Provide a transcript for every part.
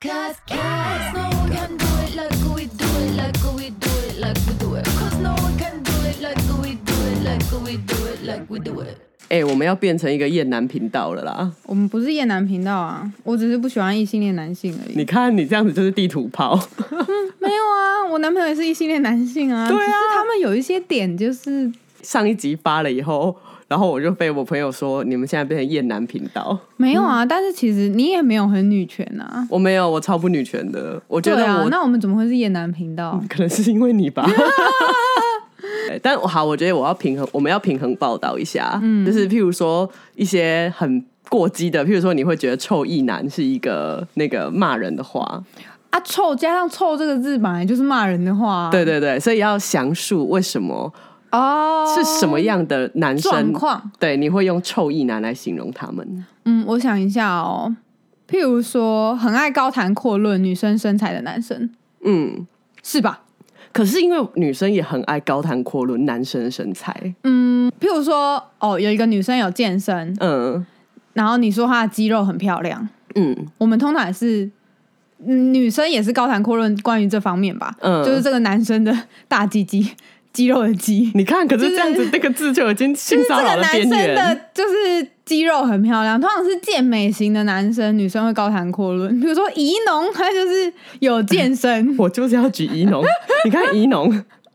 Cause, cause no one can do it like we do it, like we do it, like we do it. Cause no one can do it like we do it, like we do it, like we do it. 哎、我们要变成一个厌男频道了啦！我们不是厌男频道啊，我只是不喜欢异性恋男性而已。你看你这样子就是地图炮，没有啊，我男朋友也是异性恋男性啊。对啊只是他们有一些点就是上一集发了以后，然后我就被我朋友说你们现在变成厌男频道。没有啊，但是其实你也没有很女权啊。我没有，我超不女权的。我觉得我、，那我们怎么会是厌男频道？可能是因为你吧。对但好，我觉得我要平衡，我们要平衡报道一下。嗯，就是譬如说一些很过激的，譬如说你会觉得臭意男是一个那个骂人的话，啊，臭加上“臭”这个字本来就是骂人的话、啊。对对对，所以要详述为什么哦，是什么样的男生，状况？对，你会用臭意男来形容他们。嗯，我想一下哦，譬如说很爱高谈阔论女生身材的男生，嗯，是吧？可是因为女生也很爱高谈阔论男生的身材，嗯，譬如说哦，有一个女生有健身，嗯。然后你说她的肌肉很漂亮，嗯。我们通常也是。嗯女生也是高谈阔论关于这方面吧，嗯。就是这个男生的大鸡鸡、肌肉的肌，你看，可是这样子那个字就已经性就是骚扰的这个男生。的，就是肌肉很漂亮，通常是健美型的男生，女生会高谈阔论。比如说怡农，他就是有健身，我就是要举怡农，你看怡农，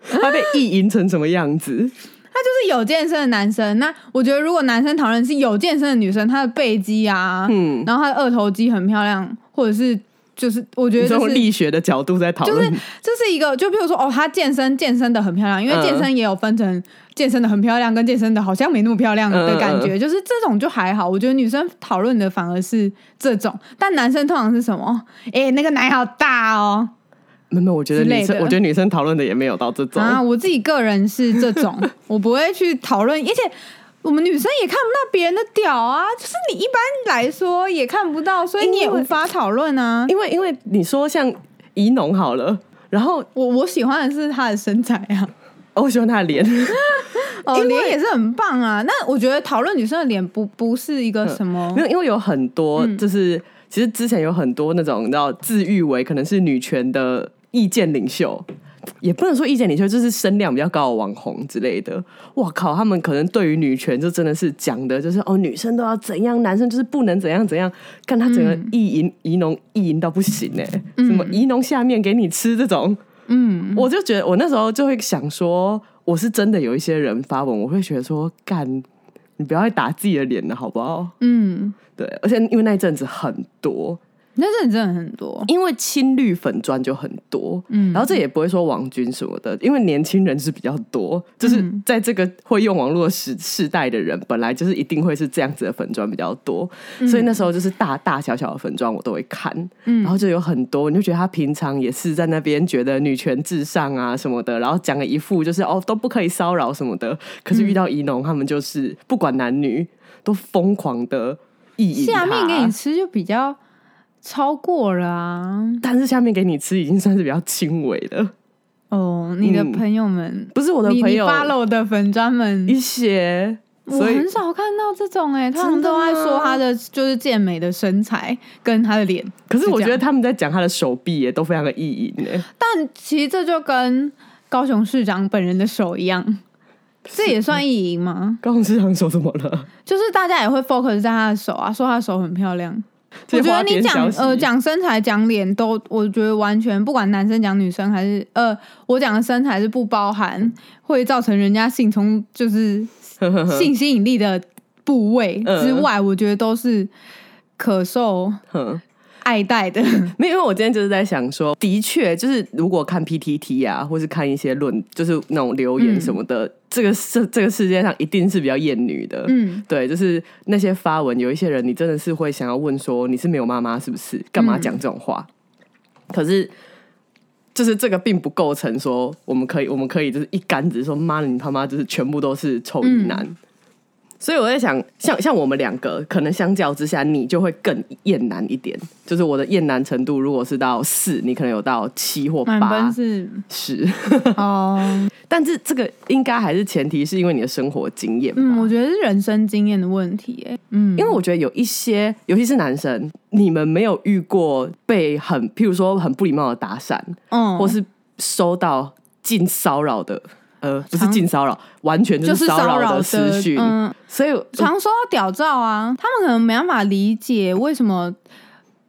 他被意淫成什么样子？他就是有健身的男生。那我觉得，如果男生讨论是有健身的女生，她的背肌啊，嗯，然后她的二头肌很漂亮，或者是就是我觉得就是力学的角度在讨论就是论，这是一个，就比如说哦，她健身健身的很漂亮，因为嗯健身也有分成健身的很漂亮跟健身的好像没那么漂亮的感觉，就是这种就还好。我觉得女生讨论的反而是这种，但男生通常是什么？哎、那个奶好大哦！没有，我觉得女生，我觉得女生讨论的也没有到这种。啊，我自己个人是这种，我不会去讨论，而且。我们女生也看不到别人的屌啊，就是你一般来说也看不到，所以你也因为无法讨论啊。因为因为你说像怡农好了，然后我我喜欢的是她的身材啊，哦我喜欢她的脸，脸也是很棒啊。那我觉得讨论女生的脸不不是一个什么没有，因为有很多嗯就是、其实之前有很多那种你知道自誉为可能是女权的意见领袖。也不能说意见领袖，就是声量比较高的网红之类的。哇靠，他们可能对于女权就真的是讲的，就是哦，女生都要怎样，男生就是不能怎样怎样。看他整个嗯意淫怡农意淫到不行哎、什么怡农下面给你吃这种，嗯，我就觉得我那时候就会想说，我是真的有一些人发文，我会觉得说，干，你不要再打自己的脸了，好不好？嗯，对，而且因为那一阵子很多，那这里真的很多，因为青绿粉砖就很多，嗯。然后这也不会说王军什么的，因为年轻人是比较多，就是嗯。在这个会用网络时世代的人，本来就是一定会是这样子的粉砖比较多，所以那时候就是大大小小的粉砖我都会看，嗯。然后就有很多，你就觉得他平常也是在那边觉得女权至上啊什么的，然后讲了一副就是哦都不可以骚扰什么的，可是遇到怡农他们就是不管男女都疯狂的意淫下面给你吃就比较超过了啊。但是下面给你吃已经算是比较轻微的，哦，你的嗯朋友们，不是我的朋友 follow 的粉砖们一些，我很少看到这种哎、欸，他们都在说他的就是健美的身材跟他的脸，可是我觉得他们在讲他的手臂也都非常的意淫呢。但其实这就跟高雄市长本人的手一样，这也算意淫吗？高雄市长手怎么了？就是大家也会 focus 在他的手啊，说他的手很漂亮。我觉得你讲呃讲身材讲脸都，我觉得完全不管男生讲女生还是呃我讲的身材是不包含会造成人家性冲就是 性吸引力的部位嗯。之外，我觉得都是可受哼爱戴的。没有，因为我今天就是在想说，的确，就是如果看 PTT 啊，或是看一些论，就是那种留言什么的，这个世这个世界上一定是比较厌女的。嗯，对，就是那些发文，有一些人你真的是会想要问说，你是没有妈妈是不是？干嘛讲这种话？可是。就是这个并不构成说我们可以，我们可以就是一竿子说妈的，你他妈就是全部都是臭衣男。所以我在想，像像我们两个，可能相较之下，你就会更厌男一点。就是我的厌男程度，如果是到四，你可能有到七或满八分是十。哦，但是这个应该还是前提，是因为你的生活经验。嗯，我觉得是人生经验的问题，哎，嗯，因为我觉得有一些，尤其是男生，你们没有遇过被很，譬如说很不礼貌的搭讪，嗯，或是收到性骚扰的，呃，不是常性骚扰，完全就就是是骚扰的私讯。嗯，所以常收到屌照啊，他们可能没办法理解为什么。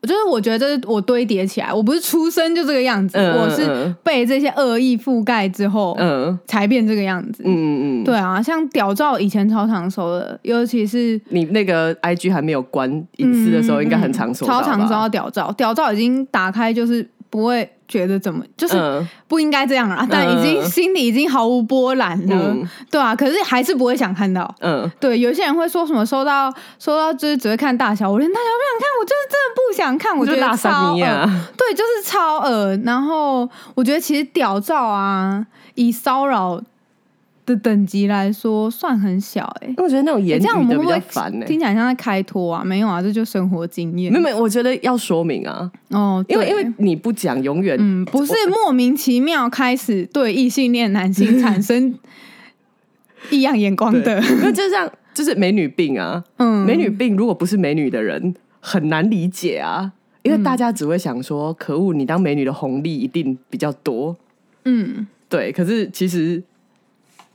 就是我觉得这是我堆叠起来，我不是出生就这个样子，我是嗯被这些恶意覆盖之后、嗯才变这个样子。嗯嗯嗯，对啊，像屌照以前超常收的，尤其是你那个 IG 还没有关隐私的时候，应该很常收超常收到屌照，屌照已经打开就是不会觉得怎么，就是嗯。不应该这样啊，但已经嗯心里已经毫无波澜了，嗯。对啊，可是还是不会想看到。嗯，对，有些人会说什么收到收到就是只会看大小，我连大小不想看，我就是真的不想看，我觉得超恶，对，就是超恶。然后我觉得其实屌照啊，以骚扰的等级来说算很小、欸，哎、我觉得那种言语的比较烦呢。听起来像在开脱啊？没有啊，这就生活经验没有没有，我觉得要说明啊，哦，因为因为你不讲，永远嗯，不是莫名其妙开始对异性恋男性 产生异样眼光的，因为就像就是美女病啊，嗯，美女病如果不是美女的人很难理解啊，因为大家只会想说，可恶，你当美女的红利一定比较多，嗯，对，可是其实。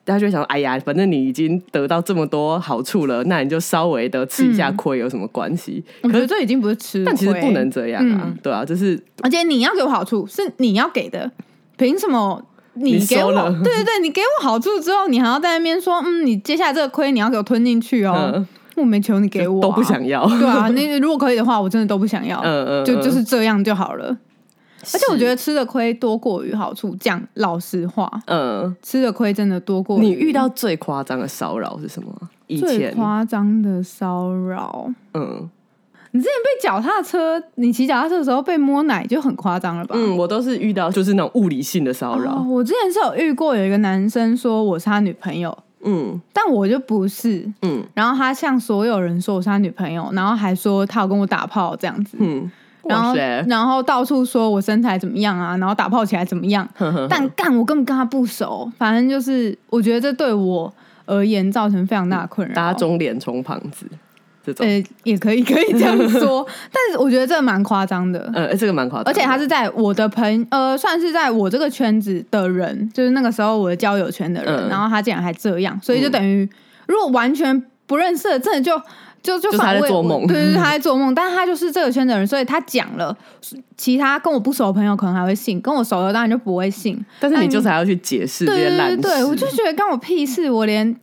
大家就会想，哎呀，反正你已经得到这么多好处了，那你就稍微的吃一下亏有什么关系？可是，得这已经不是吃，但其实不能这样啊，嗯对啊，就是而且你要给我好处是你要给的，凭什么你你给我？对对对，你给我好处之后，你还要在那边说，嗯，你接下来这个亏你要给我吞进去哦。嗯我没求你给我、都不。想要，对啊，那如果可以的话，我真的都不想要，嗯嗯，就嗯就是这样就好了。而且我觉得吃的亏多过于好处，讲老实话，嗯，吃的亏真的多过你遇到最夸张的骚扰是什么？以最前，夸张的骚扰。嗯。你之前被脚踏车，你骑脚踏车的时候被摸奶就很夸张了吧？嗯，我都是遇到就是那种物理性的骚扰，哦，我之前是有遇过有一个男生说我是他女朋友，嗯。但我就不是。嗯。然后他向所有人说我是他女朋友，然后还说他有跟我打炮这样子，嗯，然后，然后到处说我身材怎么样啊，然后打炮起来怎么样，呵呵呵但干我根本跟他不熟，反正就是我觉得这对我而言造成非常大的困扰。打肿脸充胖子这种，呃，也可以可以这样说，但是我觉得这蛮夸张的。呃，这个蛮夸张的，而且他是在我的朋呃，算是在我这个圈子的人，就是那个时候我的交友圈的人，嗯。然后他竟然还这样，所以就等于、如果完全不认识的，真的就就就就是他在做梦对对对，他在做梦，但是他就是这个圈的人，所以他讲了，其他跟我不熟的朋友可能还会信，跟我熟的当然就不会信。但是你就是还要去解释这对对些烂事，对对，我就觉得关我屁事，我连。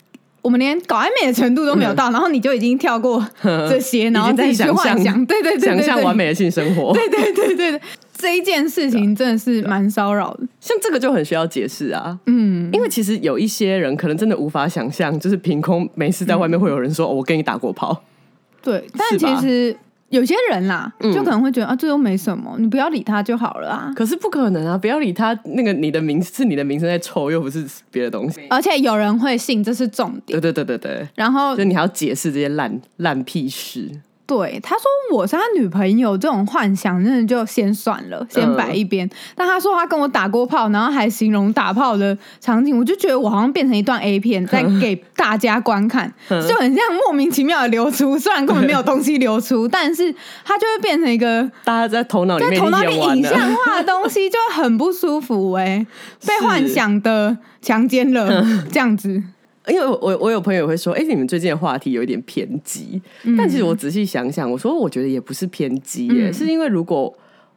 我们连搞暧昧的程度都没有到，然后你就已经跳过 这些，然后自己去幻想，对对对对想对，象完美的性生活，对对对对对，这一件事情真的是蛮骚扰的。像这个就很需要解释啊。嗯，因为其实有一些人可能真的无法想象，就是凭空没事在外面会有人说、哦我跟你打过炮，对，但其实有些人啦，嗯就可能会觉得啊，这又没什么，你不要理他就好了啊。可是不可能啊！不要理他，那个你的名是你的名声在臭，又不是别的东西。而且有人会信，这是重点。对对对对对，然后就你还要解释这些烂烂屁事。对他说我是他女朋友，这种幻想真的就先算了，先摆一边。但他说他跟我打过炮，然后还形容打炮的场景，我就觉得我好像变成一段 A 片在给大家观看，就很像莫名其妙的流出，虽然根本没有东西流出，但是它就会变成一个大家在头脑里面在头脑里已经演完了，影像化的东西，就会很不舒服哎、被幻想的强奸了这样子。因为我我我有朋友会说，哎、你们最近的话题有一点偏激，但其实我仔细想想，我说我觉得也不是偏激耶，嗯是因为如果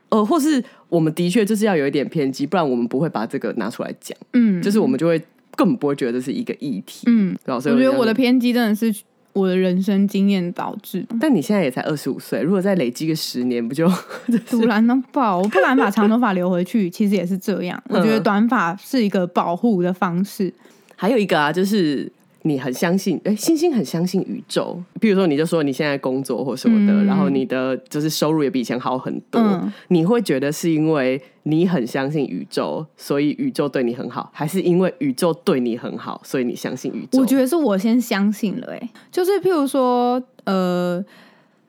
呃，或是我们的确就是要有一点偏激，不然我们不会把这个拿出来讲，嗯，就是我们就会根本不会觉得这是一个议题。嗯，老师我觉得我的偏激真的是我的人生经验导致。但你现在也才二十五岁，如果再累积个十年，不就 突然能爆！我不敢把长头发留回去，其实也是这样。我觉得短发是一个保护的方式。还有一个啊，就是你很相信，哎，星星很相信宇宙。比如说，你就说你现在工作或什么的，嗯然后你的就是收入也比以前好很多，嗯你会觉得是因为你很相信宇宙，所以宇宙对你很好，还是因为宇宙对你很好，所以你相信宇宙？我觉得是我先相信了、欸，就是譬如说，呃，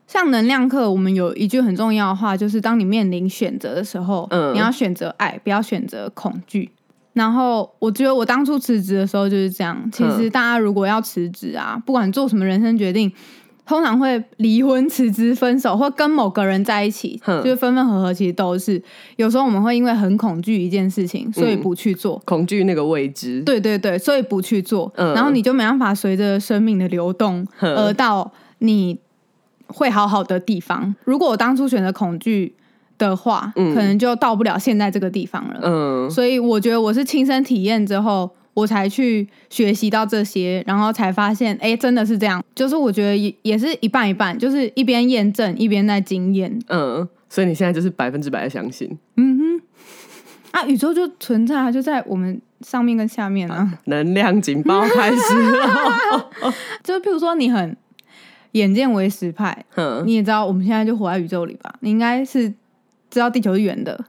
像能量课，我们有一句很重要的话，就是当你面临选择的时候，嗯你要选择爱，不要选择恐惧。然后我觉得我当初辞职的时候就是这样。其实嗯大家如果要辞职啊，不管做什么人生决定，通常会离婚、辞职、分手，或跟某个人在一起，就是分分合合，其实都是。有时候我们会因为很恐惧一件事情，所以嗯不去做。恐惧那个未知，对对对，所以不去做，嗯然后你就没办法随着生命的流动而到你会好好的地方。如果我当初选择恐惧的话，嗯可能就到不了现在这个地方了。嗯所以我觉得我是亲身体验之后，我才去学习到这些，然后才发现，哎，真的是这样。就是我觉得也也是一半一半，就是一边验证一边在经验。嗯，所以你现在就是百分之百的相信嗯哼，啊，宇宙就存在啊，就在我们上面跟下面啊。能量警报开始了。就是譬如说你很眼见为实派，嗯，你也知道我们现在就活在宇宙里吧？你应该是知道地球是圆的，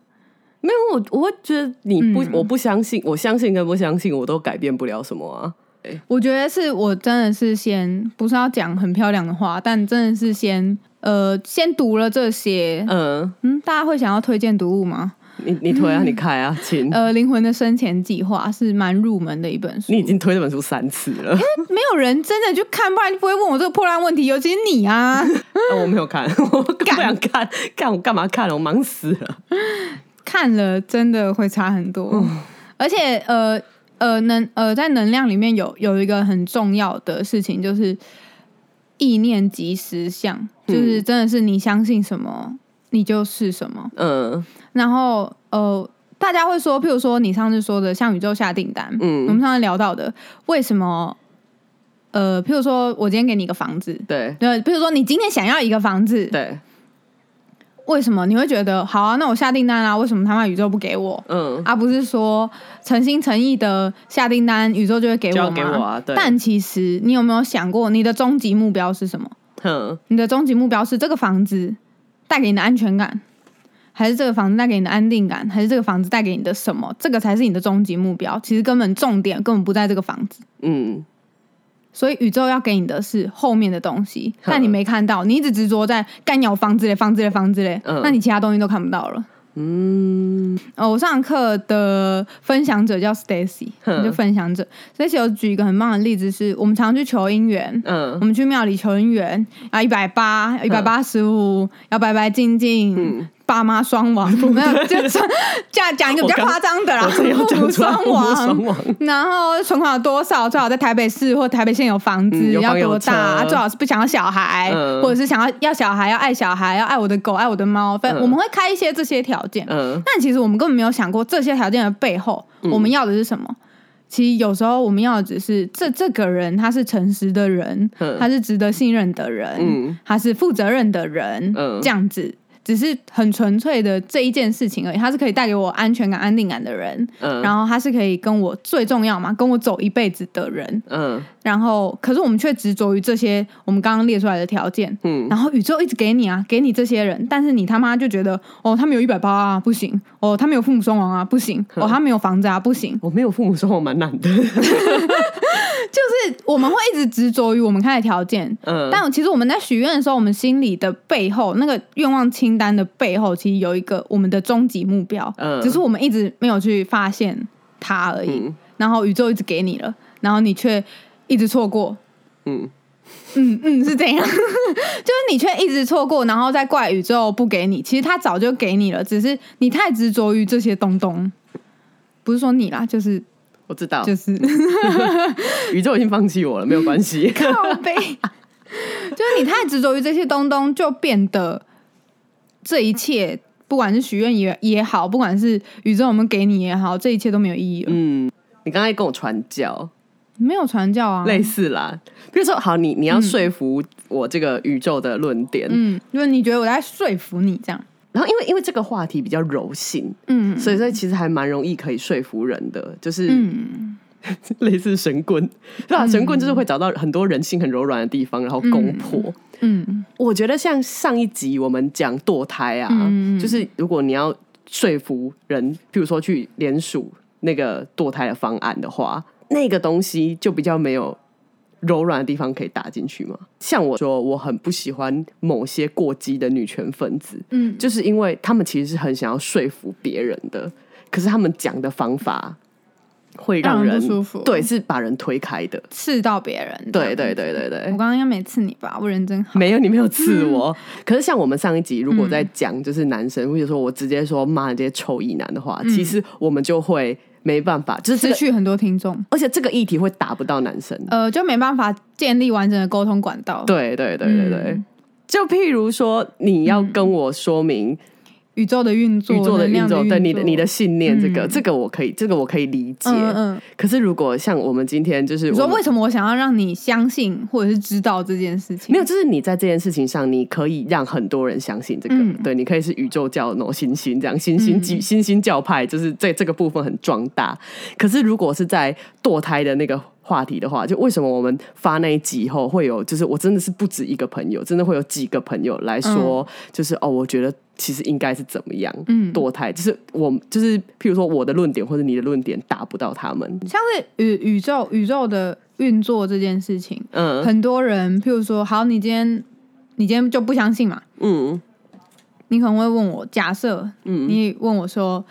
没有我，我会觉得你不，嗯我不相信，我相信跟不相信，我都改变不了什么啊。我觉得是我真的是先不是要讲很漂亮的话，但真的是先呃先读了这些。嗯，嗯，大家会想要推荐读物吗？你你推啊，你开啊，亲，呃，《灵魂的生前计划》是蛮入门的一本书，你已经推这本书三次了，没有人真的去看，不然就不会问我这个破烂问题。尤其是你啊，哦我没有看，我不想看，看我干嘛看了？我忙死了。看了真的会差很多，而且呃呃能呃在能量里面有有一个很重要的事情，就是意念即实相，就是真的是你相信什么，你就是什么。嗯然后呃，大家会说，譬如说你上次说的向宇宙下订单，嗯我们上次聊到的，为什么？呃，譬如说我今天给你一个房子，对对，譬如说你今天想要一个房子，对，为什么你会觉得好啊？那我下订单啊？为什么他妈宇宙不给我？嗯，而、不是说诚心诚意的下订单，宇宙就会给我吗？就要给我啊对但其实你有没有想过，你的终极目标是什么？哼，你的终极目标是这个房子带给你的安全感，还是这个房子带给你的安定感，还是这个房子带给你的什么？这个才是你的终极目标。其实根本重点根本不在这个房子，嗯所以宇宙要给你的是后面的东西，但你没看到，你一直执着在干有房子嘞、房子嘞、房子嘞，嗯那你其他东西都看不到了。嗯。哦，我上课的分享者叫 Stacy，就分享者。Stacy 有举一个很棒的例子是，我们常去求姻缘，嗯。我嗯们去庙里求姻缘，啊，一百八，一百八十五，要白白净净，嗯爸妈双亡，没有，就讲讲讲一个比较夸张的啦，父母双亡。亡。然后存款有多少？最好在台北市或台北县有房子，要多大？车最好是不想要小孩，嗯或者是想要要小孩，要爱小孩，要爱我的狗，爱我的猫。反正嗯我们会开一些这些条件。嗯但其实我们根本没有想过这些条件的背后，我们要的是什么。其实有时候我们要的只是这这个人他是诚实的人，嗯他是值得信任的人，嗯他是负责任的人，嗯这样子。只是很纯粹的这一件事情而已，他是可以带给我安全感、安定感的人，嗯，然后他是可以跟我最重要嘛，跟我走一辈子的人。嗯。然后，可是我们却执着于这些我们刚刚列出来的条件，嗯。然后宇宙一直给你啊，给你这些人，但是你他妈就觉得哦，他没有一百八啊，不行；哦，他没有父母双亡啊，不行；哦，他没有房子啊，不行。我没有父母双亡蛮难的。就是我们会一直执着于我们开的条件，嗯，但其实我们在许愿的时候，我们心里的背后那个愿望清单的背后，其实有一个我们的终极目标，嗯只是我们一直没有去发现它而已。嗯然后宇宙一直给你了，然后你却一直错过。嗯嗯嗯，是这样，就是你却一直错过，然后再怪宇宙不给你。其实他早就给你了，只是你太执着于这些东东。不是说你啦，就是我知道，就是 宇宙已经放弃我了，没有关系。靠背，就是你太执着于这些东东，就变得这一切，不管是许愿也也好，不管是宇宙有没有给你也好，这一切都没有意义了。嗯，你刚才跟我传教，没有传教啊，类似啦。比如说，好，你你要说服我这个宇宙的论点，嗯，因为你觉得我在说服你这样，然后因为因为这个话题比较柔性，嗯。所以所以其实还蛮容易可以说服人的，就是、嗯。类似神棍，对吧、神棍就是会找到很多人性很柔软的地方，然后攻破。嗯我觉得像上一集我们讲堕胎啊，嗯就是如果你要说服人，譬如说去联署那个堕胎的方案的话，那个东西就比较没有柔软的地方可以打进去嘛。像我说，我很不喜欢某些过激的女权分子，嗯，就是因为他们其实是很想要说服别人的，可是他们讲的方法会让让人舒服对，是把人推开的。刺到别人。对对对对对我，刚刚应该没刺你吧？我人真好。没有，你没有刺我。可是像我们上一集如果嗯在讲就是男生，或者说我直接说骂这些臭意男的话，嗯其实我们就会没办法，就是这个，失去很多听众，而且这个议题会打不到男生。呃，就没办法建立完整的沟通管道。对对对对对，嗯就譬如说你要跟我说明宇宙的运作，宇宙的运作，对你的你的信念，这个、嗯这个我可以，这个我可以理解。嗯嗯，可是如果像我们今天就是你说为什么我想要让你相信或者是知道这件事情？没有，就是你在这件事情上，你可以让很多人相信这个，嗯对，你可以是宇宙教那种新兴这样，星星教新兴教派，就是在这个部分很壮大。可是如果是在堕胎的那个话题的话，就为什么我们发那一集后会有，就是我真的是不止一个朋友，真的会有几个朋友来说，就是哦，我觉得其实应该是怎么样，嗯。堕胎，就是我就是譬如说我的论点或者你的论点打不到他们，像是宇宇宙宇宙的运作这件事情，嗯。很多人，譬如说，好，你今天你今天就不相信嘛？嗯。你可能会问我，假设嗯。你问我说，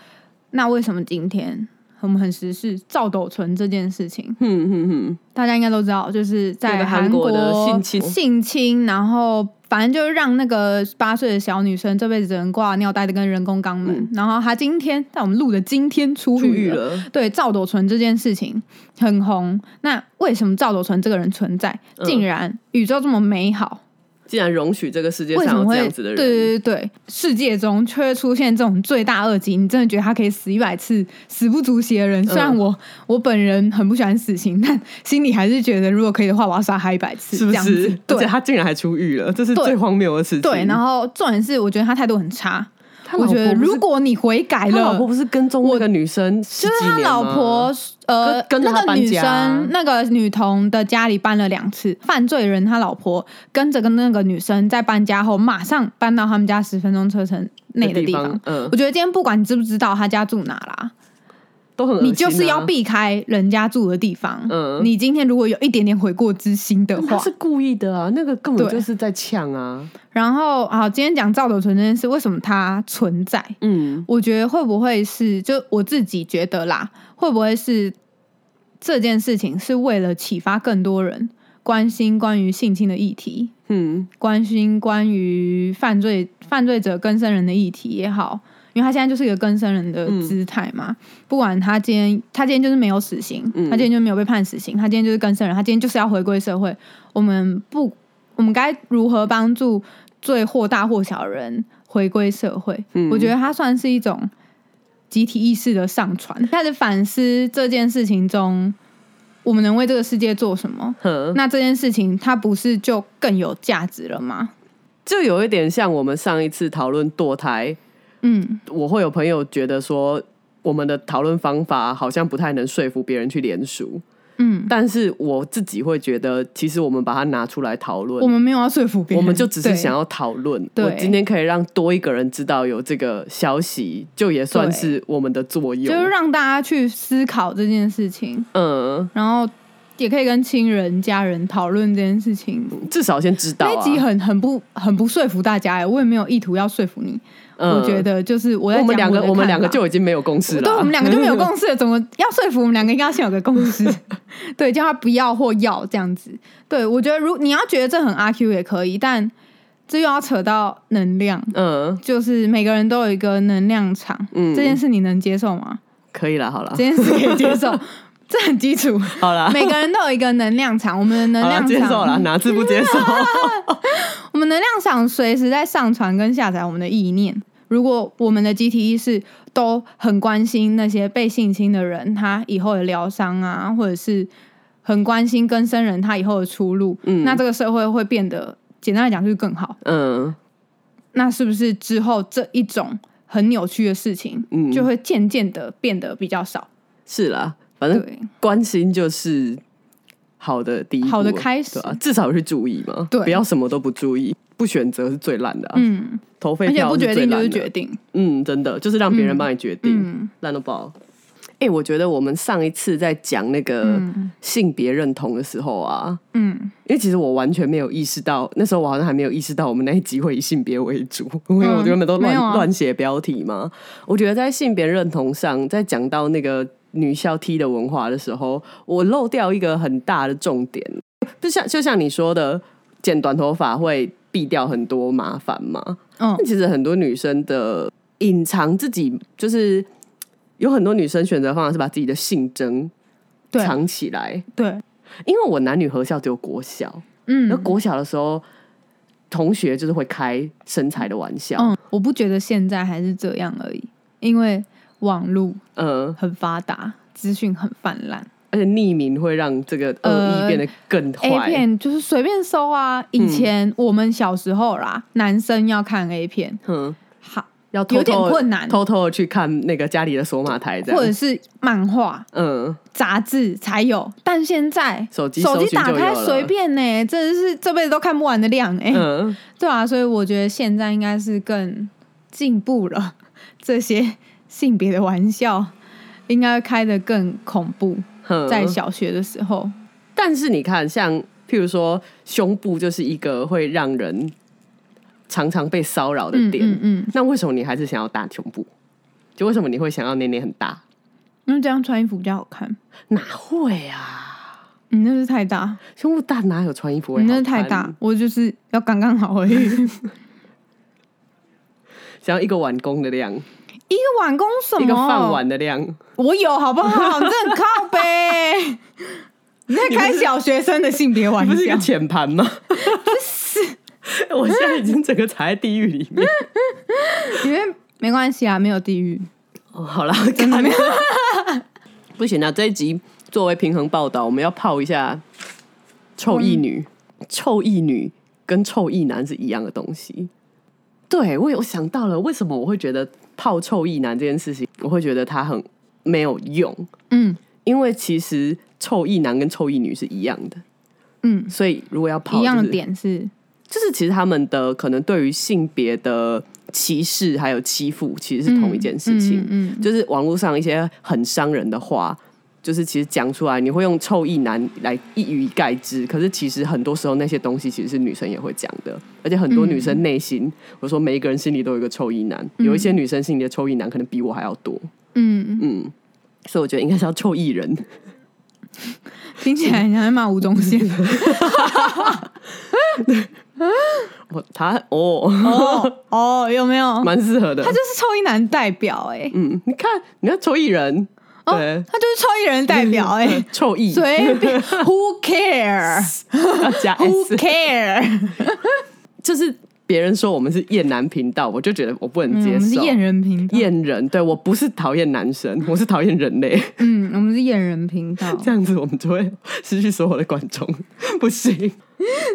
那为什么今天我们很时事赵斗淳这件事情，嗯嗯嗯，大家应该都知道，就是在个韩韩国的性侵性侵，然后反正就是让那个八岁的小女生这辈子只能挂尿袋的跟人工肛门，然后她今天在我们录的今天出出狱狱了。了，对赵斗淳这件事情很红，那为什么赵斗淳这个人存在？嗯竟然宇宙这么美好，竟然容许这个世界上有这样子的人，对对对对，世界中却会出现这种罪大恶极，你真的觉得他可以死一百次，死不足惜的人？虽然嗯我我本人很不喜欢死刑，但心里还是觉得，如果可以的话，我要杀他一百次，是不是？而对且他竟然还出狱了，这是最荒谬的事情。对，然后重点是，我觉得他态度很差。我觉得如果你悔改了他老婆，不是跟踪那个女生就是他老婆，呃，跟那个女生，那个女童的家里搬了两次，犯罪人他老婆跟着跟那个女生在搬家后，马上搬到他们家十分钟车程内的地方。嗯。我，觉得今天不管你知不知道他家住哪啦，都很啊你就是要。避开人家住的地方。嗯你今天如果有一点点悔过之心的话他是，故意的啊，那个根本就是在呛啊。然后好，今天讲赵斗淳这件事，为什么它存在？嗯我觉得会不会是，就我自己觉得啦，会不会是这件事情是为了启发更多人关心关于性侵的议题，嗯关心关于犯罪犯罪者更生人的议题也好，因为他现在就是一个更生人的姿态嘛。不管他今天他今天就是没有死刑，嗯他今天就没有被判死刑，他今天就是更生人，他今天就是要回归社会。我们不，我们该如何帮助最或大或小的人回归社会？嗯我觉得他算是一种集体意识的上传，开始反思这件事情中。我们能为这个世界做什么？那这件事情它不是就更有价值了吗？就有一点像我们上一次讨论堕胎，嗯，我会有朋友觉得说，我们的讨论方法好像不太能说服别人去联署。嗯，但是我自己会觉得，其实我们把它拿出来讨论。我，们没有要说服别人，我们就只是想要讨论。对。我今天可以让多一个人知道有这个消息，就也算是我们的作用。就是让大家去思考这件事情，嗯，然后也可以跟亲人、家人讨论这件事情。至少先知道、啊。那集很很不很不说服大家哎，我也没有意图要说服你。嗯我觉得就是我在我们两个，我们两个就已经没有共识了。对，我们两个就没有共识了，怎么要说服我们两个，应该要先有个共识。对，叫他不要或要这样子。对我觉得，如你要觉得这很阿 Q 也可以，但这又要扯到能量，嗯，就是每个人都有一个能量场。嗯这件事你能接受吗？可以了，好了这，件事可以接受，这很基础。好了，每个人都有一个能量场，我们的能量接受了，场，哪次不接受？我们能量场随时在上传跟下载我们的意念。如果我们的集体意识都很关心那些被性侵的人，他以后的疗伤啊，或者是很关心跟生人他以后的出路，嗯那这个社会会变得简单来讲就是更好。嗯那是不是之后这一种很扭曲的事情，嗯就会渐渐的变得比较少？是啦，反正对。关心就是好的第一步好的开始。啊、至少有去注意嘛，对。不要什么都不注意，不选择是最烂的、啊，嗯，投废而且票不决定就是决定，嗯，真的就是让别人帮你决定，嗯。烂到爆。哎、我觉得我们上一次在讲那个嗯。性别认同的时候啊，嗯，因为其实我完全没有意识到，那时候我好像还没有意识到我们那一集会以性别为主，因为我原本都乱乱写标题嘛。我觉得在性别认同上，在讲到那个女校 T 的文化的时候，我漏掉一个很大的重点，就像就像你说的，剪短头发会避掉很多麻烦嘛。嗯。其实很多女生的隐藏自己，就是有很多女生选择方法是把自己的性征藏起来。对，因为我男女合校只有国小，嗯。那国小的时候，同学就是会开身材的玩笑，嗯，我不觉得现在还是这样而已，因为网络嗯，很发达，资讯很泛滥。而且匿名会让这个恶意呃变得更，A。片就是随便搜啊。以前我们小时候啦，男生要看 A 片，嗯，好，要偷有点偷困难。偷偷的去看那个家里的索马台，或者是漫画、嗯，杂志才有，但现在手机手机打开随便呢、真的是这辈子都看不完的量哎、嗯，对啊，所以我觉得现在应该是更进步了，这些性别的玩笑应该开得更恐怖，在小学的时候，但是你看，像譬如说胸部就是一个会让人常常被骚扰的嗯点，嗯嗯，那为什么你还是想要大胸部？就为什么你会想要内内很大？因为这样穿衣服比较好看。哪会啊？你那是太大，胸部大哪有穿衣服会你那？是太大，我就是要刚刚好而已。想要一个碗工的量，一个碗公什么？一个饭碗的量。我有好不好？你这很靠背。你在开小学生的性别玩笑不是一个，浅盘吗？是，我现在已经整个踩在地狱里面。因为没关系啊，没有地狱。哦，好啦，真的没有。不行啊！这一集作为平衡报道，我们要泡一下臭意女。臭意女跟臭意男是一样的东西。对我有想到了，为什么我会觉得泡臭意男这件事情，我会觉得他很没有用，嗯。因为其实臭意男跟臭意女是一样的，嗯，所以如果要泡、一样的就是点是，就是其实他们的可能对于性别的歧视还有欺负，其实是同一件事情。嗯嗯嗯。就是网络上一些很伤人的话，就是其实讲出来，你会用臭意男来一语盖之。可是其实很多时候那些东西其实是女生也会讲的，而且很多女生内心，我说每一个人心里都有一个臭意男，有一些女生心里的臭意男可能比我还要多。嗯，嗯，所以我觉得应该是要臭艺人。听起来很像在骂吴宗宪。我他哦，哦哦，有没有？蛮适合的他。就是臭衣男代表哎、嗯，你看，你看臭艺人，哦，对，他就是臭艺人代表哎、臭艺随便，Who care？Who 要加 s，care？就是别人说我们是厌男频道，我就觉得我不能嗯，接受。我们是厌人频道。厌人，对我不是讨厌男生，我 是讨厌人类。嗯，我们是厌人频道。这样子我们就会失去所有的观众，不行。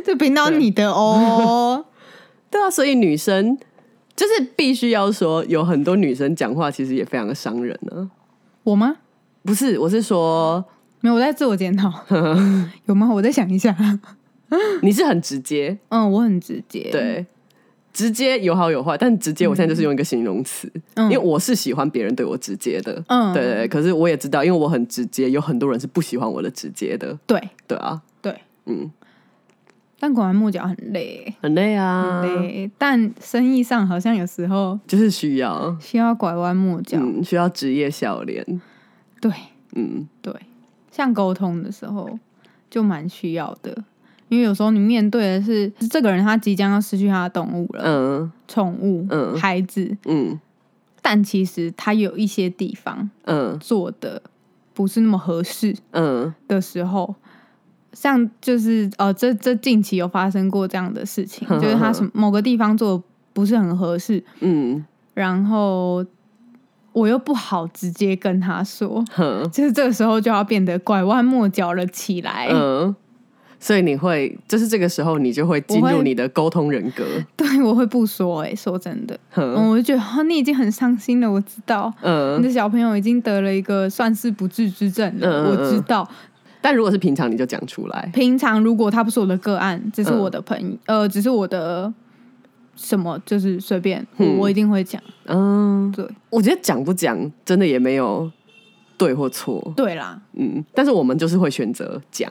这频道你的哦。对啊，所以女生就是必须要说，有很多女生讲话其实也非常的伤人呢、我吗？不是，我是说没有，我在自我检讨。有吗？我再想一下。你是很直接，嗯，我很直接。，对，直接有好有坏，但直接我现在就是用一个形容词，嗯因为我是喜欢别人对我直接的，嗯对对对。可是我也知道，因为我很直接，有很多人是不喜欢我的直接的，对对啊，对，嗯，但拐弯抹角很累，很累啊，很累。但生意上好像有时候就是需要，需要拐弯抹角。嗯，需要职业笑脸，对。嗯，对，像沟通的时候就蛮需要的，因为有时候你面对的是这个人他即将要失去他的动物了，嗯宠物、嗯。孩子，嗯。但其实他有一些地方嗯。做的不是那么合适嗯的时候。像就是呃，这这近期有发生过这样的事情，就是他什某个地方做的不是很合适，嗯。然后我又不好直接跟他说，哼 就是这个时候就要变得拐弯抹角了起来。嗯，所以你会就是这个时候你就会进入你的沟通人格，对我会不说哎、说真的，嗯，哼我就觉得哦，你已经很伤心了，我知道。你嗯。的小朋友已经得了一个算是不治之症我知道。但如果是平常你就讲出来，平常如果他不是我的个案，只是嗯我的朋友，呃，只是我的什么，就是随便，嗯。我我一定会讲。嗯，对。我觉得讲不讲真的也没有对或错，对啦，嗯，但是我们就是会选择讲，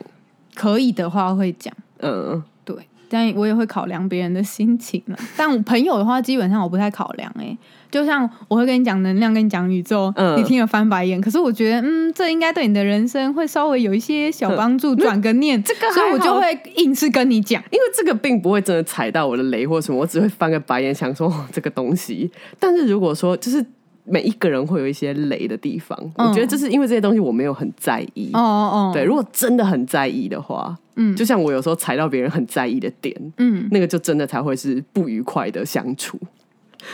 可以的话会讲，嗯。对，但我也会考量别人的心情了。但我朋友的话，基本上我不太考量、欸，就像我会跟你讲能量，跟你讲宇宙，嗯你听了翻白眼，可是我觉得，嗯，这应该对你的人生会稍微有一些小帮助，转个念，这个所以我就好会硬是跟你讲。因为这个并不会真的踩到我的雷或什么，我只会翻个白眼，想说、哦、这个东西。但是如果说就是每一个人会有一些雷的地方，嗯。我觉得就是因为这些东西我没有很在意。哦哦，对，如果真的很在意的话，嗯。就像我有时候踩到别人很在意的点，嗯，那个就真的才会是不愉快的相处。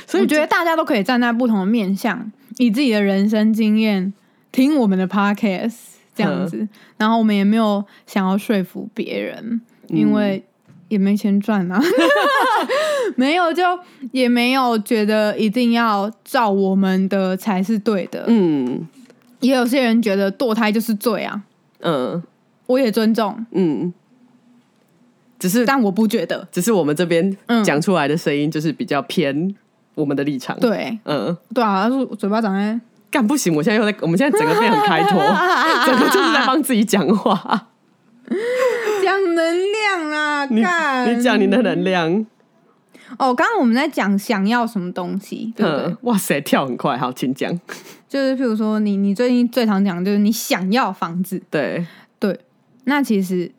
所以我觉得大家都可以站在不同的面向，以自己的人生经验听我们的 podcast 这样子，然后我们也没有想要说服别人，因为也没钱赚啊，没有就也没有觉得一定要照我们的才是对的，嗯。也有些人觉得堕胎就是罪啊，嗯。我也尊重，嗯，只是但我不觉得，只是我们这边嗯。讲出来的声音就是比较偏我们的立场。，对。嗯，对啊，他说我嘴巴长在。干不行，我现在又在，我们现在整个变很开脱，整个就是在帮自己讲话。讲能量啊，你干。你讲你的能量，哦，刚刚我们在讲想要什么东西，对不对？嗯 哇塞，跳很快，好，请讲。就是譬如说你，你最近最常讲的就是你想要房子，对，对。那其实、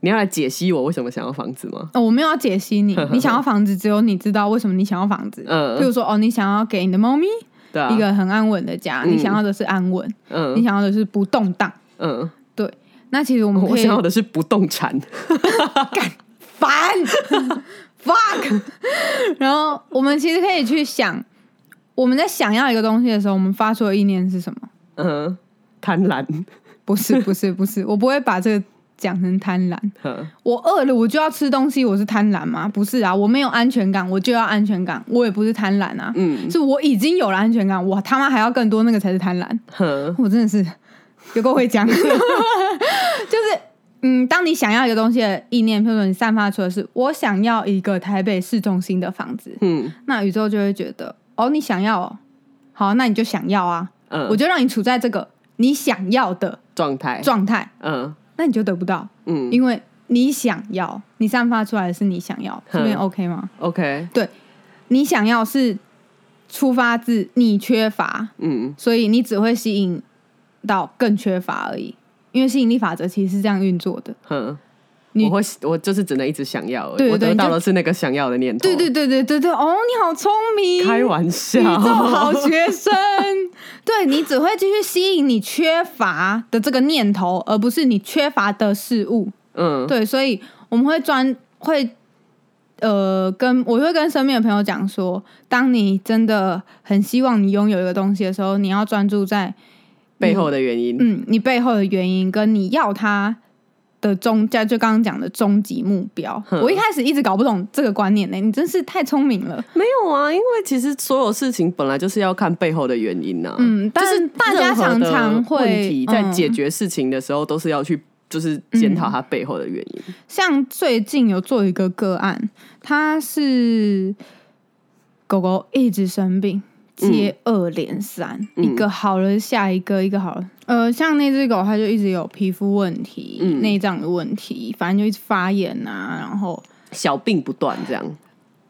你要来解析我为什么想要房子吗？哦、我没有要解析你，你想要房子，只有你知道为什么你想要房子。嗯譬如说，哦，你想要给你的猫咪啊，一个很安稳的家，嗯你想要的是安稳，你嗯想要的是不动荡。嗯，对，那其实我们我可以想要的是不动产。烦 fuck，然后我们其实可以去想，我们在想要一个东西的时候，我们发出的意念是什么？嗯，贪婪。不是，不是，不是，我不会把这个讲成贪婪。嗯我饿了，我就要吃东西，我是贪婪吗？不是啊，我没有安全感，我就要安全感，我也不是贪婪啊。嗯是我已经有了安全感，我他妈还要更多，那个才是贪婪。哼我真的是有够会讲，就 是嗯，当你想要一个东西的意念，譬如说你散发出的是我想要一个台北市中心的房子，嗯。那宇宙就会觉得哦，你想要哦，好，那你就想要啊，嗯，我就让你处在这个你想要的状态。状态，嗯。那你就得不到，嗯。因为你想要，你散发出来的是你想要，这边嗯 OK 吗？，OK，对你想要是出发自你缺乏，嗯。所以你只会吸引到更缺乏而已。因为吸引力法则其实是这样运作的。嗯，你我会，我就是只能一直想要我得到的是那个想要的念头。对对对对对对，哦，你好聪明，开玩笑，你做好学生。对你只会继续吸引你缺乏的这个念头，而不是你缺乏的事物。嗯，对，所以我们会专会呃跟我会跟身边的朋友讲说，当你真的很希望你拥有一个东西的时候，你要专注在背后的原因。嗯你背后的原因，跟你要他的终，就就刚刚讲的终极目标。我一开始一直搞不懂这个观念呢、你真是太聪明了。没有啊，因为其实所有事情本来就是要看背后的原因呐、嗯，但就是大家常常会在嗯解决事情的时候，都是要去就是检讨它背后的原因。像最近有做一个个案，它是狗狗一直生病，接二连三，嗯一个好了下一个，一个好了。呃，像那只狗，它就一直有皮肤问题、嗯内脏的问题，反正就一直发炎啊，然后小病不断这样。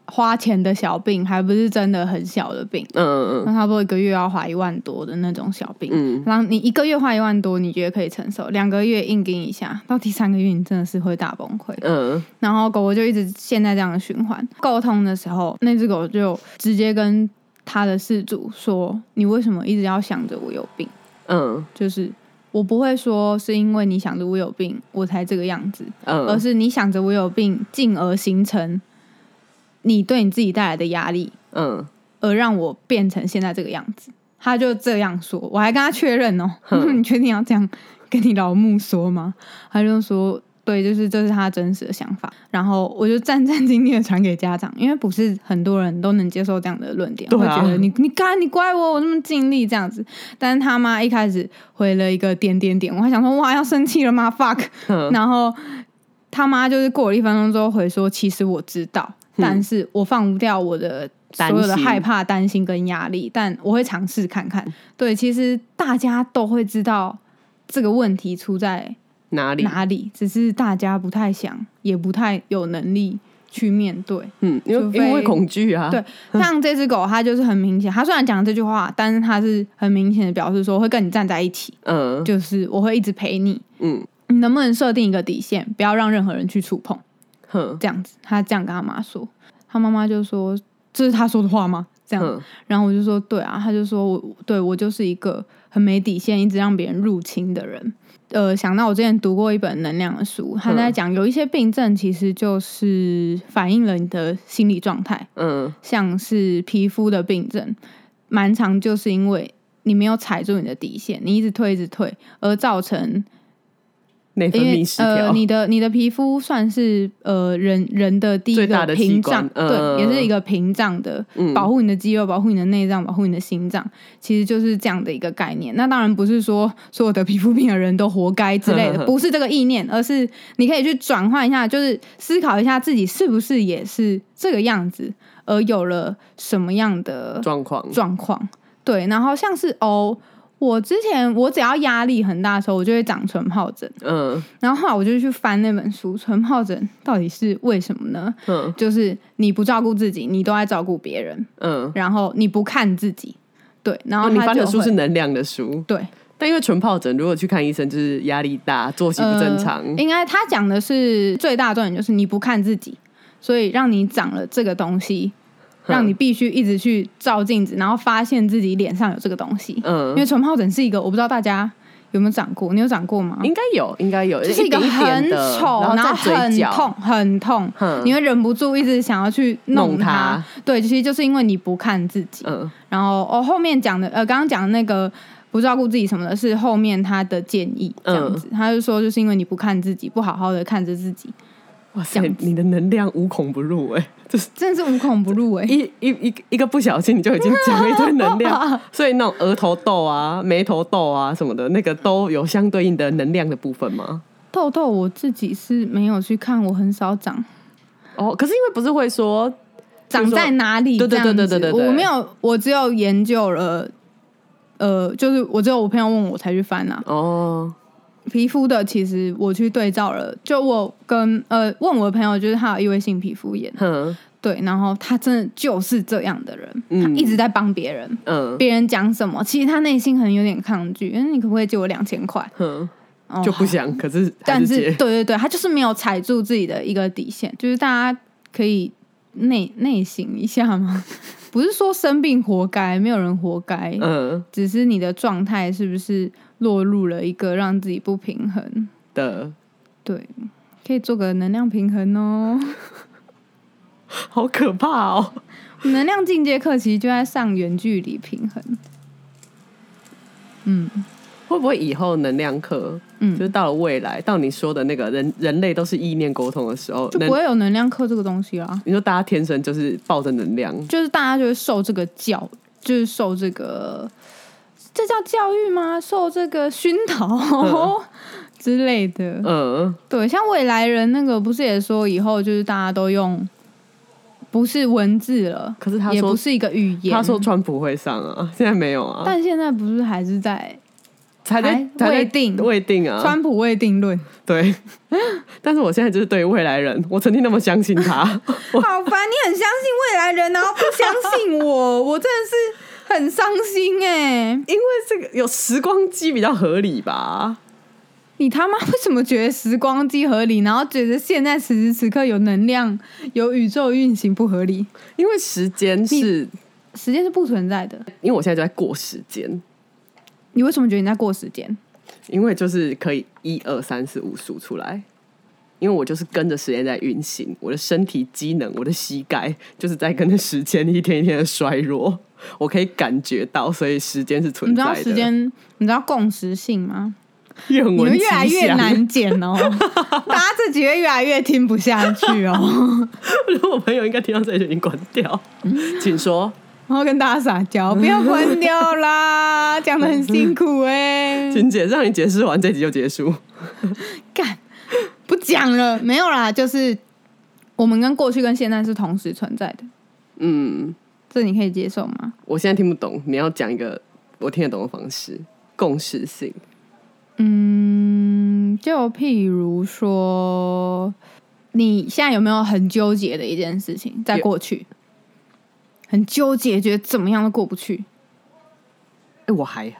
花钱的小病，还不是真的很小的病。嗯嗯那差不多一个月要花一万多的那种小病，嗯然后你一个月花一万多，你觉得可以承受；两个月硬盯一下，到第三个月你真的是会大崩溃。嗯然后狗狗就一直陷在这样的循环。沟通的时候，那只狗就直接跟它的事主说：“你为什么一直要想着我有病？嗯就是我不会说是因为你想着我有病，我才这个样子，嗯，而是你想着我有病，进而形成你对你自己带来的压力，嗯而让我变成现在这个样子。”他就这样说，我还跟他确认哦，你确定要这样跟你老木说吗？他就说对，就是这是他真实的想法。然后我就战战兢兢的传给家长，因为不是很多人都能接受这样的论点，对啊会觉得你你干你怪我，我那么尽力这样子。但是他妈一开始回了一个点点点，我还想说哇要生气了吗？fuck，嗯 然后他妈就是过了一分钟之后回说，其实我知道，但是我放不掉我的所有的害怕、担心跟压力，但我会尝试看看。对，其实大家都会知道这个问题出在哪里？哪里，只是大家不太想，也不太有能力去面对。嗯，因为因为恐惧啊。对，像这只狗，它就是很明显，它虽然讲这句话，但是它是很明显的表示说会跟你站在一起，嗯就是我会一直陪你。嗯你能不能设定一个底线，不要让任何人去触碰？哼这样子，他这样跟他妈说，他妈妈就说：“这是他说的话吗？”这样，哼然后我就说：“对啊。”他就说我对我就是一个很没底线，一直让别人入侵的人。呃，想到我之前读过一本能量的书，他在讲有一些病症其实就是反映了你的心理状态，嗯像是皮肤的病症，蛮常就是因为你没有踩住你的底线，你一直退一直退，而造成内分因为泌失呃，你的你的皮肤算是呃人人的第一个屏障，嗯对，也是一个屏障的，嗯保护你的肌肉，保护你的内脏，保护你的心脏，其实就是这样的一个概念。那当然不是说所有的皮肤病的人都活该之类的，不是这个意念，而是你可以去转换一下，就是思考一下自己是不是也是这个样子，而有了什么样的状况，状况。对，然后像是哦，我之前我只要压力很大的时候，我就会长唇疱疹。嗯然后后来我就去翻那本书，唇疱疹到底是为什么呢？嗯就是你不照顾自己，你都在照顾别人，嗯。然后你不看自己，对，然后哦，你翻的书是能量的书，对但因为唇疱疹，如果去看医生，就是压力大，作息不正常。呃应该他讲的是最大的重点就是你不看自己，所以让你长了这个东西，让你必须一直去照镜子，然后发现自己脸上有这个东西。嗯因为唇疱疹是一个，我不知道大家有没有长过，你有长过吗？应该有，应该有，就是一个很丑，然后很痛，很痛，哼你会忍不住一直想要去弄它。它对，其实就是因为你不看自己。嗯然后哦，后面讲的呃，刚刚讲的那个不照顾自己什么的，是后面他的建议这样子。他就说，就是因为你不看自己，不好好的看着自己，哇塞你的能量无孔不入哎、就是真的是无孔不入哎、一一一一个不小心你就已经讲了一堆能量，所以那种额头痘啊、眉头痘啊什么的，那个都有相对应的能量的部分吗？痘痘我自己是没有去看，我很少长。哦，可是因为不是会说长在哪里？对对对对对我没有，我只有研究了，呃，就是我只有我朋友问我才去翻啊。哦，皮肤的其实我去对照了，就我跟呃问我的朋友，就是他有异位性皮肤炎，哼，对，然后他真的就是这样的人，嗯。他一直在帮别人，嗯。别人讲什么，其实他内心可能有点抗拒，嗯，你可不可以借我两千块？嗯，哦就不想，可是还但是对对对，他就是没有踩住自己的一个底线，就是大家可以内内省一下吗？不是说生病活该，没有人活该，嗯。只是你的状态是不是落入了一个让自己不平衡？的，对，可以做个能量平衡哦。好可怕哦。能量进阶课其实就在上远距离平衡。嗯会不会以后能量课，嗯就是到了未来，到你说的那个人人类都是意念沟通的时候，就不会有能量课这个东西啦。你说大家天生就是抱着能量，就是大家就会受这个教，就是受这个，这叫教育吗？受这个熏陶 之类的。嗯对，像未来人那个不是也说以后就是大家都用不是文字了，可是他说也不是一个语言。他说川普会上啊，现在没有啊，但现在不是还是在才在才在未定未定啊，川普未定论？对。但是我现在就是对未来人，我曾经那么相信他，好烦！你很相信未来人，然后不相信我，我真的是很伤心哎、因为这个有时光机比较合理吧。你他妈为什么觉得时光机合理，然后觉得现在此时此刻有能量、有宇宙运行不合理？因为时间是，时间是不存在的，因为我现在就在过时间，你为什么觉得你在过时间？因为就是可以一二三四五数出来，因为我就是跟着时间在运行，我的身体机能，我的膝盖就是在跟着时间一天一天的衰弱，我可以感觉到，所以时间是存在你知道。时间，你知道共识性吗？愿你们越来越详。难 剪哦，大家自己会越来越听不下去哦。如果我朋友应该听到这里就已经关掉，请说。然后跟大家撒娇，不要关掉啦，讲的很辛苦哎、请解让你解释完这集就结束。干，不讲了，没有啦，就是我们跟过去跟现在是同时存在的，嗯，这你可以接受吗？我现在听不懂，你要讲一个我听得懂的方式，共识性。嗯，就譬如说，你现在有没有很纠结的一件事情，在有过去很纠结，觉得怎么样都过不去？哎、我还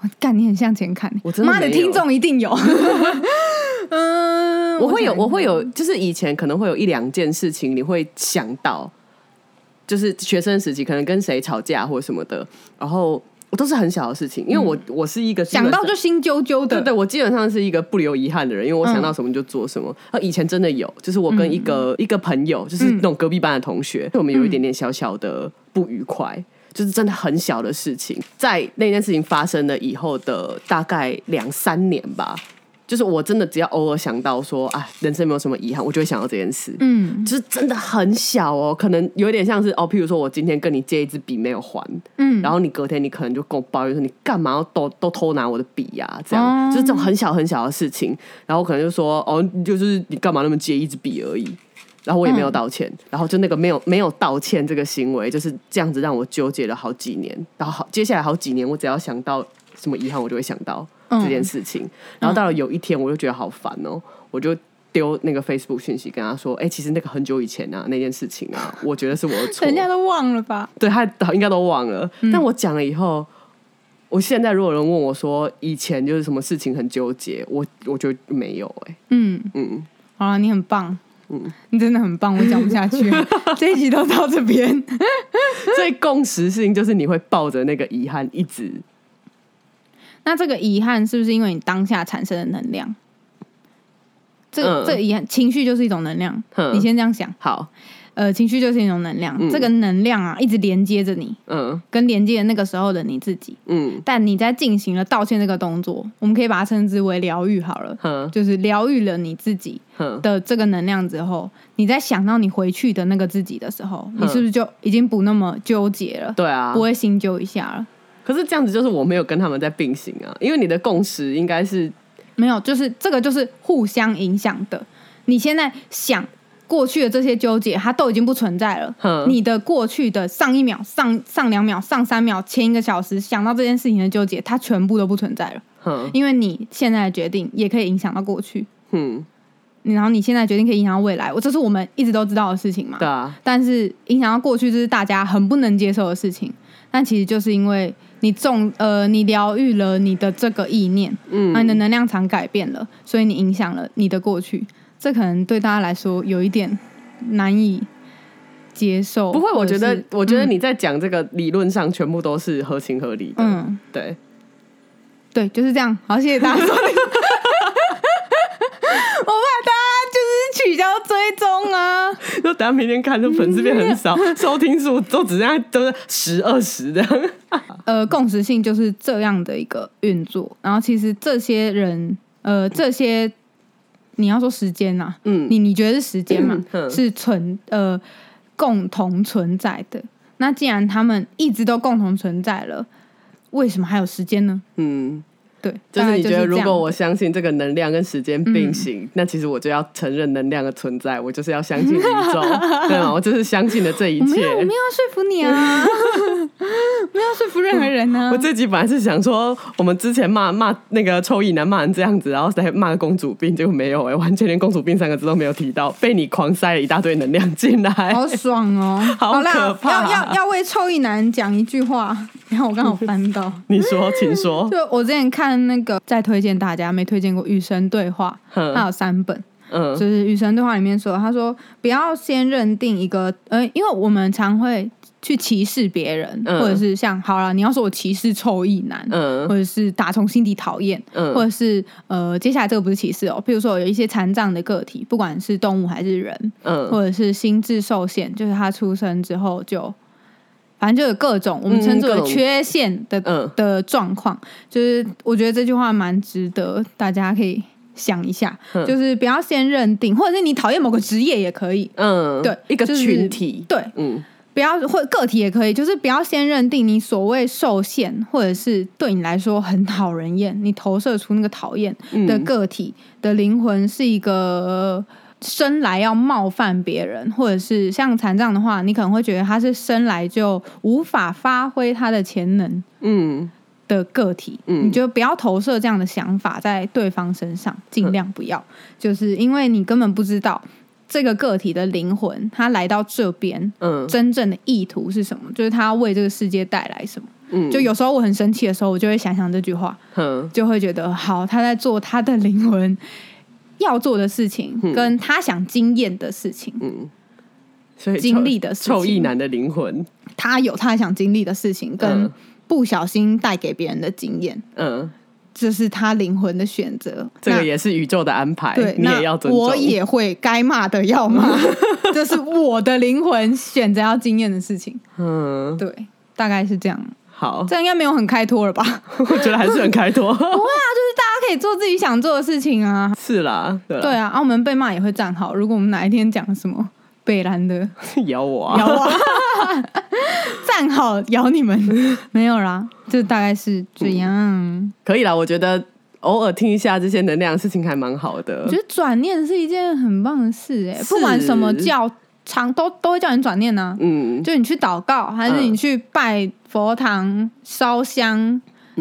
我干，你很向前看，我真的听众一定有。嗯，我会有，我会有，就是以前可能会有一两件事情，你会想到，就是学生时期可能跟谁吵架或什么的，然后我都是很小的事情，因为我、我是一个基本上想到就心揪揪的，对对，我基本上是一个不留遗憾的人，因为我想到什么就做什么。呃、以前真的有，就是我跟一个、一个朋友，就是那种隔壁班的同学，我们有一点点小小的不愉快。就是真的很小的事情，在那件事情发生了以后的大概两三年吧，就是我真的只要偶尔想到说啊，人生没有什么遗憾，我就会想到这件事。嗯。就是真的很小哦，可能有点像是哦，譬如说我今天跟你借一支笔没有还，嗯，然后你隔天你可能就跟我抱怨说你干嘛要都都偷拿我的笔呀、这样、哦。就是这种很小很小的事情，然后可能就说哦，就是你干嘛那么借一支笔而已，然后我也没有道歉，然后就那个没有没有道歉这个行为就是这样子让我纠结了好几年，然后好接下来好几年我只要想到什么遗憾，我就会想到嗯这件事情，然后到了有一天我就觉得好烦哦，我就。丢那个 Facebook 讯息跟他说，哎、其实那个很久以前啊，那件事情啊，我觉得是我的错。人家都忘了吧？对他应该都忘了。但我讲了以后，我现在如果有人问我说以前就是什么事情很纠结，我我觉得没有哎、嗯，嗯，好了，你很棒，嗯，你真的很棒，我讲不下去了，这一集都到这边。所以共识性就是你会抱着那个遗憾一直那这个遗憾是不是因为你当下产生的能量？这个、嗯。这个遗憾情绪就是一种能量，哼你先这样想，好，呃，情绪就是一种能量，嗯。这个能量啊一直连接着你，嗯。跟连接那个时候的你自己。嗯。但你在进行了道歉这个动作，我们可以把它称之为疗愈好了，哼就是疗愈了你自己，的这个能量之后，你在想到你回去的那个自己的时候，你嗯是不是就已经不那么纠结了？对啊。不。会心揪一下了？可是这样子就是我没有跟他们在并行啊，因为你的共识应该是没有，就是这个就是互相影响的。你现在想过去的这些纠结，它都已经不存在了。你的过去的上一秒、上上两秒、上三秒、前一个小时想到这件事情的纠结，它全部都不存在了，哼。因为你现在的决定也可以影响到过去，哼，然后你现在的决定可以影响未来，我这是我们一直都知道的事情嘛。对啊，但是影响到过去，这是大家很不能接受的事情。但其实就是因为你重呃，你疗愈了你的这个意念，嗯那你的能量场改变了，所以你影响了你的过去。这可能对大家来说有一点难以接受。不会，我觉得我觉得你在讲这个理论上全部都是合情合理的，嗯，对，对，就是这样。好，谢谢大家收听。我怕大家就是取消追踪啊。就等下明天看，就粉丝变很少，收听数都只剩下都是十二十这样。呃，共识性就是这样的一个运作。然后其实这些人，呃，这些你要说时间呐、嗯你你觉得是时间嘛？嗯是存呃共同存在的。那既然他们一直都共同存在了，为什么还有时间呢？嗯，对，就是你觉得如果我相信这个能量跟时间并行，那其实我就要承认能量的存在，我就是要相信宇宙，对吗？我就是相信了这一切我没有，。我没有说服你啊，没有要说服任何人呢、我这集本来是想说，我们之前骂骂那个臭意男骂成这样子，然后再骂公主病，结果没有哎、完全连公主病三个字都没有提到，被你狂塞了一大堆能量进来。好爽哦！好啦，可怕要要要为臭意男讲一句话，然后我刚好翻到。你说，请说。就我之前看那个，再推荐大家没推荐过《与神对话》，它嗯有三本，嗯。就是《与神对话》里面说，他说不要先认定一个，呃，因为我们常会去歧视别人，嗯。或者是像好了，你要说我歧视臭意男，嗯。或者是打从心底讨厌，嗯。或者是呃，接下来这个不是歧视哦，比如说有一些残障的个体，不管是动物还是人，嗯。或者是心智受限，就是他出生之后就，反反正就有各种我们称之为缺陷的、嗯。的状况。就是我觉得这句话蛮值得大家可以想一下，嗯。就是不要先认定，或者是你讨厌某个职业也可以，嗯，对一个就是群体，对，嗯。不要或个体也可以，就是不要先认定你所谓受限，或者是对你来说很讨人厌，你投射出那个讨厌嗯的个体的灵魂是一个生来要冒犯别人，或者是像残障的话，你可能会觉得他是生来就无法发挥他的潜能嗯的个体，嗯你就不要投射这样的想法在对方身上，尽量不要，就是因为你根本不知道这个个体的灵魂，他来到这边。嗯真正的意图是什么？就是他要为这个世界带来什么？嗯，就有时候我很生气的时候，我就会想想这句话，嗯就会觉得好，他在做他的灵魂要做的事情，跟他想经验的事情，嗯，所以经历的事情臭意男的灵魂，他有他想经历的事情，跟嗯不小心带给别人的经验，嗯，这是他灵魂的选择。这个也是宇宙的安排，对，你那也要尊重。我也会该骂的要骂，这是我的灵魂选择要经验的事情。嗯，对，大概是这样。好，这样应该没有很开脱了吧？我觉得还是很开拓。大家可以做自己想做的事情啊。是啦，对啦，对啊，啊，我们被骂也会站好。如果我们哪一天讲什么北兰的 咬我啊，咬我，站好咬你们，没有啦，就大概是这样。可以啦。我觉得偶尔听一下这些能量的事情还蛮好的我觉。得转念是一件很棒的事、哎，不管什么教常都都会叫你转念呢、嗯，就你去祷告，还是你去拜佛堂、烧香，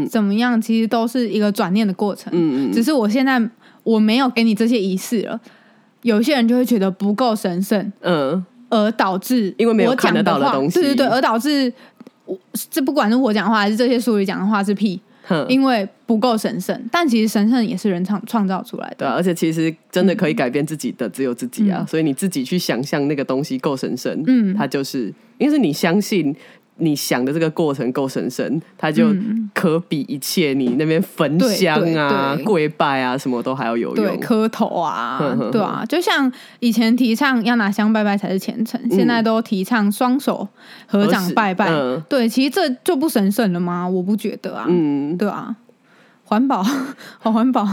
怎么样，其实都是一个转念的过程。嗯嗯只是我现在我没有给你这些仪式了，有些人就会觉得不够神圣，嗯。而导致因为没有讲看得到的话东西。对对对，而导致我这不管是我讲话还是这些书里讲的话是屁，哼，因为不够神圣。但其实神圣也是人创创造出来的。对啊，而且其实真的可以改变自己的只有自己啊，嗯。所以你自己去想象那个东西够神圣，嗯。它就是，因为是你相信你想的这个过程够神圣，它就嗯。可比一切你那边焚香啊、跪拜啊什么都还要有对，用。磕头啊对啊，就像以前提倡要拿香拜拜才是虔诚，现在都提倡双手合掌拜拜。嗯。对，其实这就不神圣了吗？我不觉得啊，嗯，对啊，环保，好环保，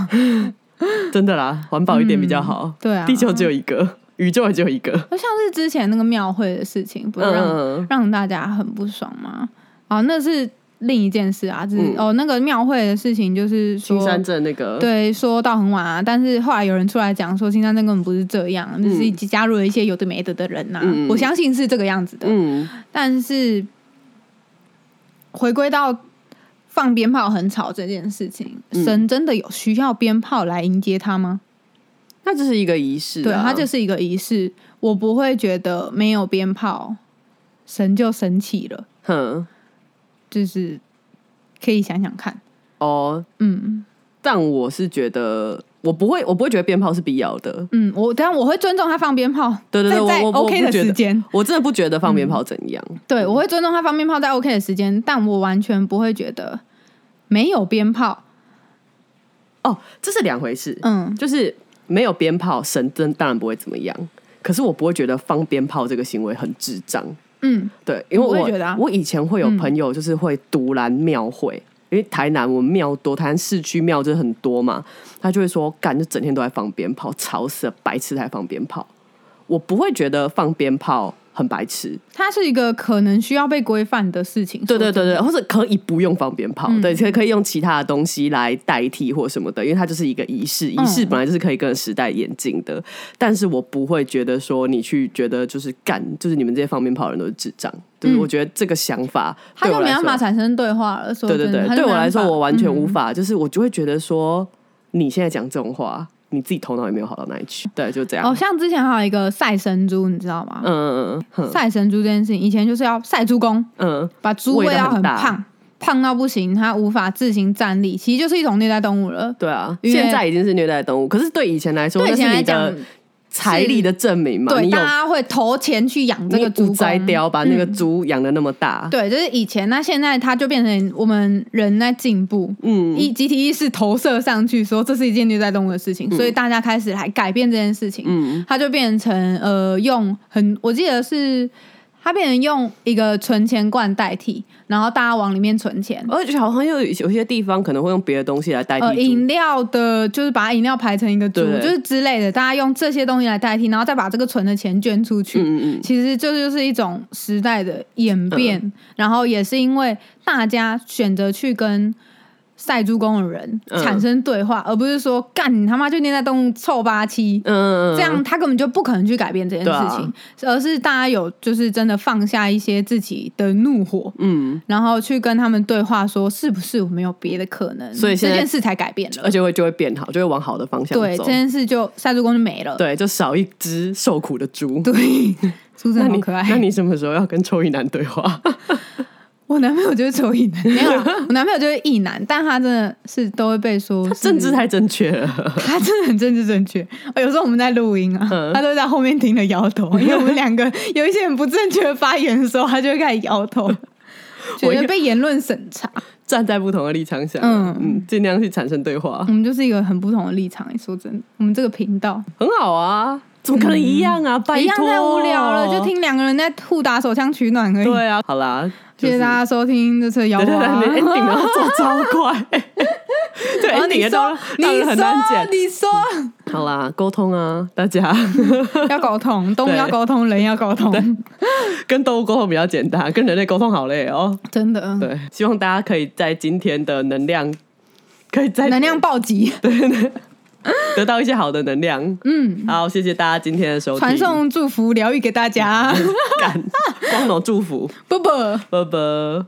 真的啦，环保一点比较好。对啊，地球只有一个，宇宙也只有一个。就 像是之前那个庙会的事情，不是让、嗯让大家很不爽吗？啊，那是另一件事啊，就是、嗯。哦，那个庙会的事情，就是说青山镇那个，对，说到很晚啊，但是后来有人出来讲说，青山镇根本不是这样，就是加入了一些有的没的的人呐、嗯我相信是这个样子的，嗯。但是回归到放鞭炮很吵这件事情，嗯神真的有需要鞭炮来迎接他吗？那这是一个仪式、啊，对，它就是一个仪式，我不会觉得没有鞭炮，神就神气了，哼就是可以想想看，哦。嗯。但我是觉得，我不会，我不会觉得鞭炮是必要的。嗯，我当然我会尊重他放鞭炮，对对对，在 OK 的时间，我真的不觉得放鞭炮怎样。对，我会尊重他放鞭炮在 OK 的时间，但我完全不会觉得没有鞭炮，哦，这是两回事。嗯。就是没有鞭炮，神灯当然不会怎么样。可是我不会觉得放鞭炮这个行为很智障。嗯对，因为我我以前会有朋友就是会独揽庙会，因为台南我们庙多，台南市区庙真的很多嘛，他就会说干就整天都在放鞭炮，吵死了，白痴才放鞭炮。我不会觉得放鞭炮很白痴，它是一个可能需要被规范的事情。对对对对，或者可以不用放鞭炮，嗯对，可以可以用其他的东西来代替或什么的，因为它就是一个仪式，仪嗯式本来就是可以跟时代演进的。但是我不会觉得说你去觉得就是干，就是你们这些放鞭炮的人都是智障，就是我觉得这个想法他就没办法产生对话了。对对对，对我来说我完全无。法，就是我就会觉得说你现在讲这种话，你自己头脑也没有好到哪里去，对，就这样。嗯哦，像之前还有一个赛神猪，你知道吗？嗯嗯嗯赛神猪这件事情，以前就是要赛猪公，嗯把猪喂喂到很胖，胖到不行，它无法自行站立，其实就是一种虐待动物了。对啊，现在已经是虐待动物，可是对以前来说，对以那是你前来讲的，财力的证明嘛，对，大家会投钱去养这你个猪公。五摘雕把那个嗯。猪养的那么大，对，就是以前，那现在它就变成我们人在进步，嗯，一集体意识投射上去，说这是一件虐待动物的事情，所以大家开始来改变这件事情，嗯。它就变成呃用很，我记得是它变成用一个存钱罐代替，然后大家往里面存钱。而且好像有有些地方可能会用别的东西来代呃，替呃饮料的，就是把饮料排成一个猪，对就是之类的，大家用这些东西来代替，然后再把这个存的钱捐出去。嗯嗯嗯，其实这就是一种时代的演变，然后也是因为大家选择去跟赛猪公的人嗯产生对话，而不是说干你他妈就念在动物臭八七。嗯，这样他根本就不可能去改变这件事情，而是大家有就是真的放下一些自己的怒火，嗯，然后去跟他们对话，说是不是我们有别的可能，所以这件事才改变了而。且会就会变好，就会往好的方向对，走这。件事就赛猪公就没了。对，就少一只受苦的猪。对，猪真的很可爱。那你什么时候要跟臭一男对话？我男朋友就是丑异男，没有啦，我男朋友就是异男，但他真的是都会被说是政治太正确了。他真的很政治正确。有时候我们在录音啊，嗯他都在后面听着摇头，因为我们两个 有一些很不正确的发言的时候，他就会开始摇头，觉得被言论审查。站在不同的立场想，嗯嗯尽量去产生对话我，们就是一个很不同的立场。说真的，我们这个频道很好啊。怎么可能一样啊？一样太无聊了，就。听两个人在互打手枪取暖而已。对啊，好啦，谢谢大家收听这次的摇对对对，娃。你 ending 要做超快，对你说，你很难剪说，。你说好啦，沟通啊，大家 要沟通，动物要沟通，人要沟通，跟动物沟通比较简单，跟人类沟通好累哦。真的。对，希望大家可以在今天的能量，可以在能量暴击，得到一些好的能量。嗯，好，谢谢大家今天的收听，传送祝福疗愈给大家，感光荣祝福，啵啵。啵啵。